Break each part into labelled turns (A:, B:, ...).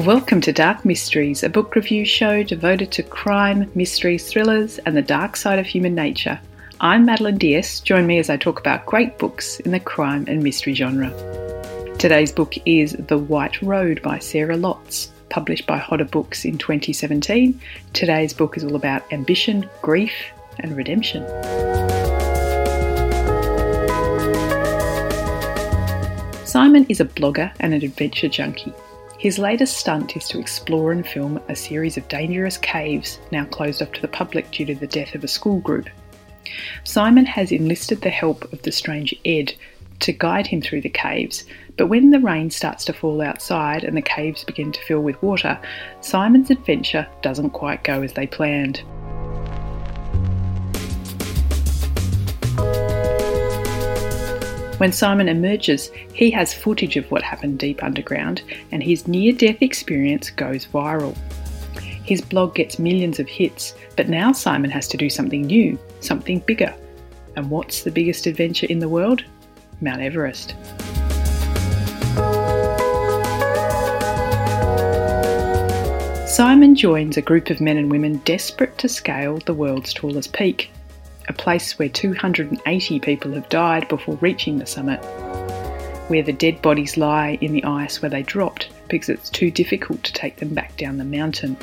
A: Welcome to Dark Mysteries, a book review show devoted to crime, mysteries, thrillers, and the dark side of human nature. I'm Madeline Diaz. Join me as I talk about great books in the crime and mystery genre. Today's book is The White Road by Sarah Lotz, published by Hodder Books in 2017. Today's book is all about ambition, grief, and redemption. Simon is a blogger and an adventure junkie. His latest stunt is to explore and film a series of dangerous caves now closed off to the public due to the death of a school group. Simon has enlisted the help of the strange Ed to guide him through the caves, but when the rain starts to fall outside and the caves begin to fill with water, Simon's adventure doesn't quite go as they planned. When Simon emerges, he has footage of what happened deep underground, and his near death experience goes viral. His blog gets millions of hits, but now Simon has to do something new, something bigger. And what's the biggest adventure in the world? Mount Everest. Simon joins a group of men and women desperate to scale the world's tallest peak a place where 280 people have died before reaching the summit, where the dead bodies lie in the ice where they dropped because it's too difficult to take them back down the mountain.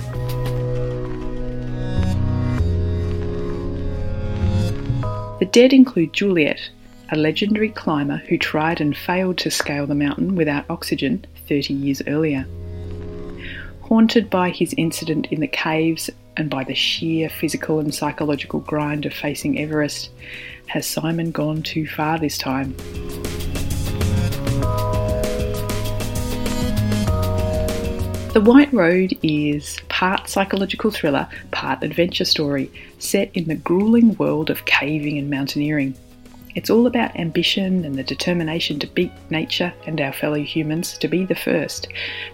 A: The dead include Juliet, a legendary climber who tried and failed to scale the mountain without oxygen 30 years earlier. Haunted by his incident in the caves and by the sheer physical and psychological grind of facing Everest, has Simon gone too far this time? The White Road is part psychological thriller, part adventure story, set in the grueling world of caving and mountaineering. It's all about ambition and the determination to beat nature and our fellow humans, to be the first,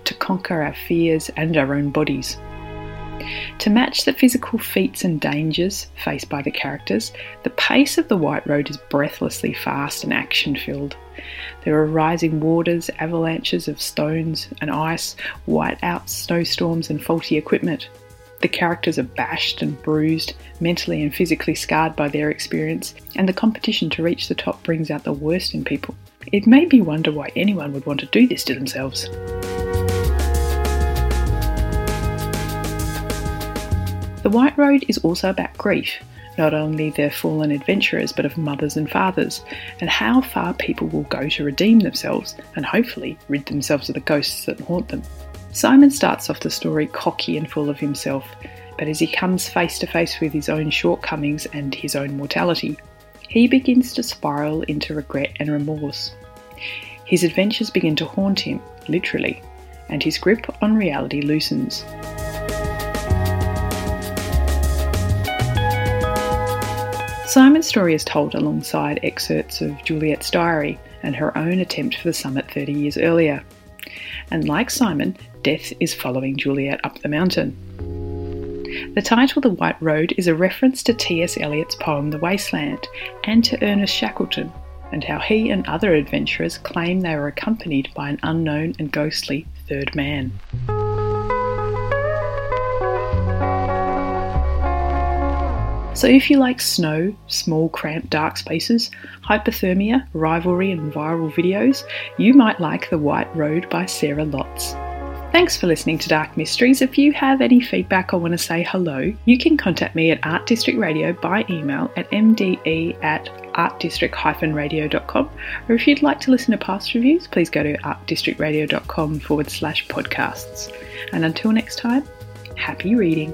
A: to conquer our fears and our own bodies. To match the physical feats and dangers faced by the characters, the pace of the White Road is breathlessly fast and action filled. There are rising waters, avalanches of stones and ice, white-out snowstorms, and faulty equipment. The characters are bashed and bruised, mentally and physically scarred by their experience, and the competition to reach the top brings out the worst in people. It made me wonder why anyone would want to do this to themselves. The White Road is also about grief, not only their fallen adventurers, but of mothers and fathers, and how far people will go to redeem themselves and hopefully rid themselves of the ghosts that haunt them. Simon starts off the story cocky and full of himself, but as he comes face to face with his own shortcomings and his own mortality, he begins to spiral into regret and remorse. His adventures begin to haunt him, literally, and his grip on reality loosens. Simon's story is told alongside excerpts of Juliet's diary and her own attempt for the summit 30 years earlier. And like Simon, death is following Juliet up the mountain. The title The White Road is a reference to T.S. Eliot's poem The Wasteland and to Ernest Shackleton, and how he and other adventurers claim they were accompanied by an unknown and ghostly third man. So, if you like snow, small, cramped, dark spaces, hypothermia, rivalry, and viral videos, you might like The White Road by Sarah Lotz. Thanks for listening to Dark Mysteries. If you have any feedback or want to say hello, you can contact me at Art District Radio by email at mde at artdistrict-radio.com. Or if you'd like to listen to past reviews, please go to artdistrictradio.com forward slash podcasts. And until next time, happy reading.